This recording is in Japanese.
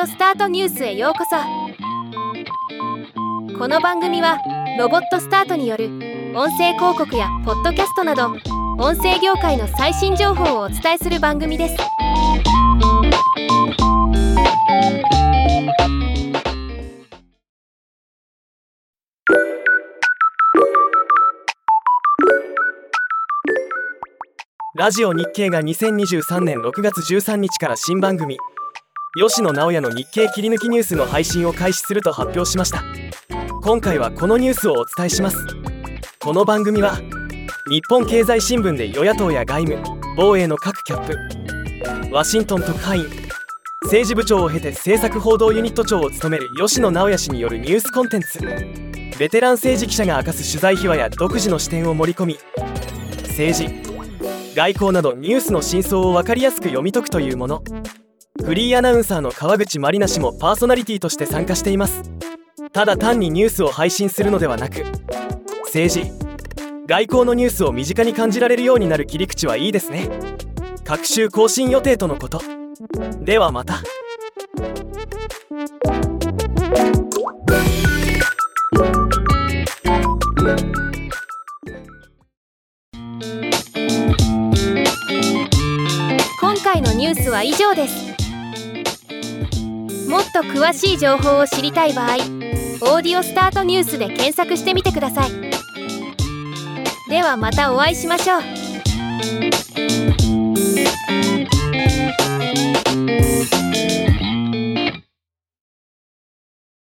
オスタートニュースへようこそ。この番組はロボットスタートによる音声広告やポッドキャストなど音声業界の最新情報をお伝えする番組です。ラジオ日経が2023年6月13日から新番組吉野直也の日経切り抜きニュースの配信を開始すると発表しました。今回はこのニュースをお伝えします。この番組は日本経済新聞で与野党や外務防衛の各キャップワシントン特派員政治部長を経て政策報道ユニット長を務める吉野直也氏によるニュースコンテンツベテラン政治記者が明かす取材秘話や独自の視点を盛り込み政治外交などニュースの真相を分かりやすく読み解くというもの。フリーアナウンサーの川口まりな氏もパーソナリティとして参加しています。ただ単にニュースを配信するのではなく政治外交のニュースを身近に感じられるようになる切り口はいいですね。各週更新予定とのこと。ではまた。今回のニュースは以上です。っと詳しい情報を知りたい場合「オーディオスタートニュース」で検索してみてください。ではまたお会いしましょう。